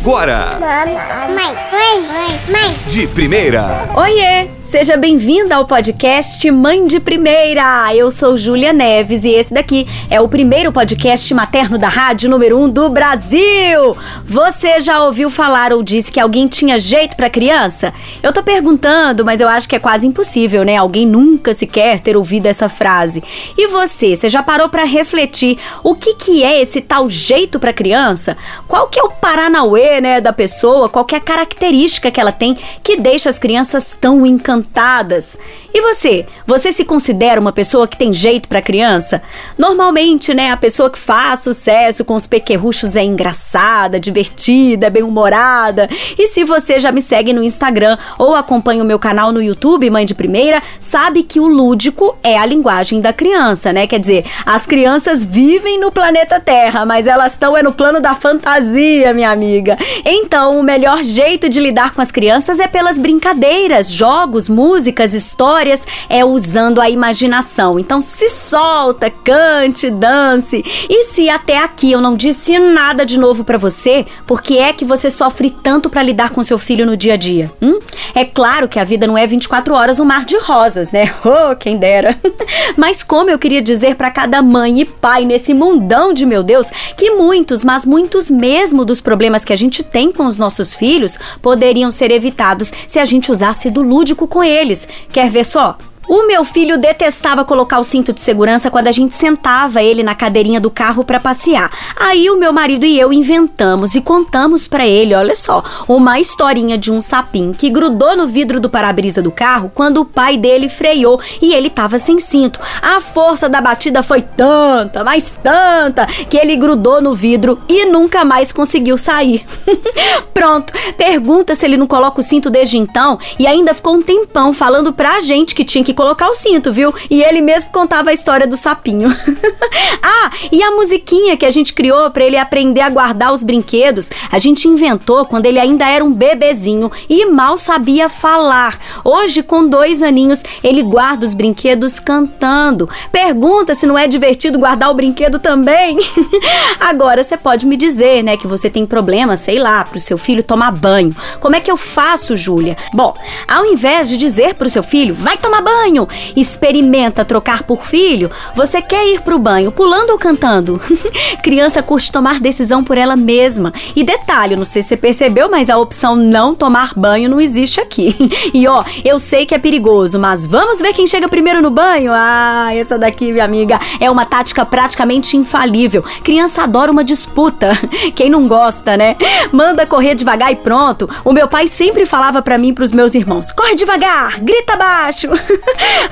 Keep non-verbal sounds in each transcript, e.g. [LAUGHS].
agora. Mãe, mãe, mãe, mãe. De primeira. Oiê! Seja bem-vinda ao podcast Mãe de Primeira. Eu sou Júlia Neves e esse daqui é o primeiro podcast materno da rádio número 1 um do Brasil. Você já ouviu falar ou disse que alguém tinha jeito para criança? Eu tô perguntando, mas eu acho que é quase impossível, né? Alguém nunca sequer ter ouvido essa frase. E você, você já parou para refletir o que que é esse tal jeito para criança? Qual que é o paranauê, né, da pessoa? Qual que é a característica que ela tem que deixa as crianças tão encantadas? Encantadas. E você? Você se considera uma pessoa que tem jeito para criança? Normalmente, né, a pessoa que faz sucesso com os pequerruchos é engraçada, divertida, bem-humorada. E se você já me segue no Instagram ou acompanha o meu canal no YouTube, Mãe de Primeira, sabe que o lúdico é a linguagem da criança, né? Quer dizer, as crianças vivem no planeta Terra, mas elas estão é no plano da fantasia, minha amiga. Então, o melhor jeito de lidar com as crianças é pelas brincadeiras, jogos, músicas, histórias, é usando a imaginação. Então se solta, cante, dance. E se até aqui eu não disse nada de novo para você, por que é que você sofre tanto para lidar com seu filho no dia a dia? Hum? É claro que a vida não é 24 horas um mar de rosas, né? [LAUGHS] Oh, quem dera. [LAUGHS] Mas como eu queria dizer para cada mãe e pai nesse mundão de meu Deus que muitos, mas muitos mesmo dos problemas que a gente tem com os nossos filhos poderiam ser evitados se a gente usasse do lúdico com eles. Quer ver só? O meu filho detestava colocar o cinto de segurança quando a gente sentava ele na cadeirinha do carro para passear. Aí o meu marido e eu inventamos e contamos para ele, olha só, uma historinha de um sapinho que grudou no vidro do para-brisa do carro quando o pai dele freou e ele tava sem cinto. A força da batida foi tanta, mas tanta, que ele grudou no vidro e nunca mais conseguiu sair. [LAUGHS] Pronto, pergunta se ele não coloca o cinto desde então e ainda ficou um tempão falando pra gente que tinha que colocar o cinto, viu? E ele mesmo contava a história do sapinho. [LAUGHS] ah, e a musiquinha que a gente criou para ele aprender a guardar os brinquedos, a gente inventou quando ele ainda era um bebezinho e mal sabia falar. Hoje, com dois aninhos, ele guarda os brinquedos cantando. Pergunta se não é divertido guardar o brinquedo também. [LAUGHS] Agora, você pode me dizer, né, que você tem problema, sei lá, pro seu filho tomar banho. Como é que eu faço, Júlia? Bom, ao invés de dizer pro seu filho, vai tomar banho, banho. Experimenta trocar por filho. Você quer ir pro banho pulando ou cantando? [LAUGHS] Criança curte tomar decisão por ela mesma. E detalhe, não sei se você percebeu, mas a opção não tomar banho não existe aqui. [LAUGHS] E ó, eu sei que é perigoso, mas vamos ver quem chega primeiro no banho? Ah, essa daqui, minha amiga, é uma tática praticamente infalível. Criança adora uma disputa. [LAUGHS] Quem não gosta, né? Manda correr devagar e pronto. O meu pai sempre falava para mim e pros meus irmãos: corre devagar, grita baixo.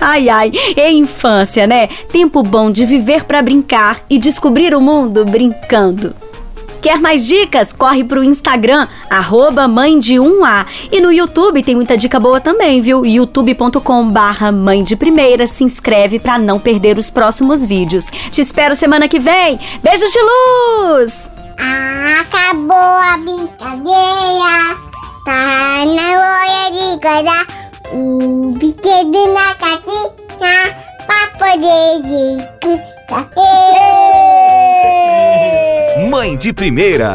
Ai, ai, é infância, né? Tempo bom de viver para brincar e descobrir o mundo brincando. Quer mais dicas? Corre pro Instagram, arroba mãe de 1A. E no YouTube tem muita dica boa também, viu? youtube.com barra mãe de primeira. Se inscreve para não perder os próximos vídeos. Te espero semana que vem. Beijos de luz! Acabou a brincadeira. Tá na hora de guardar o brinquedo na casinha pra poder descansar. Mãe de primeira.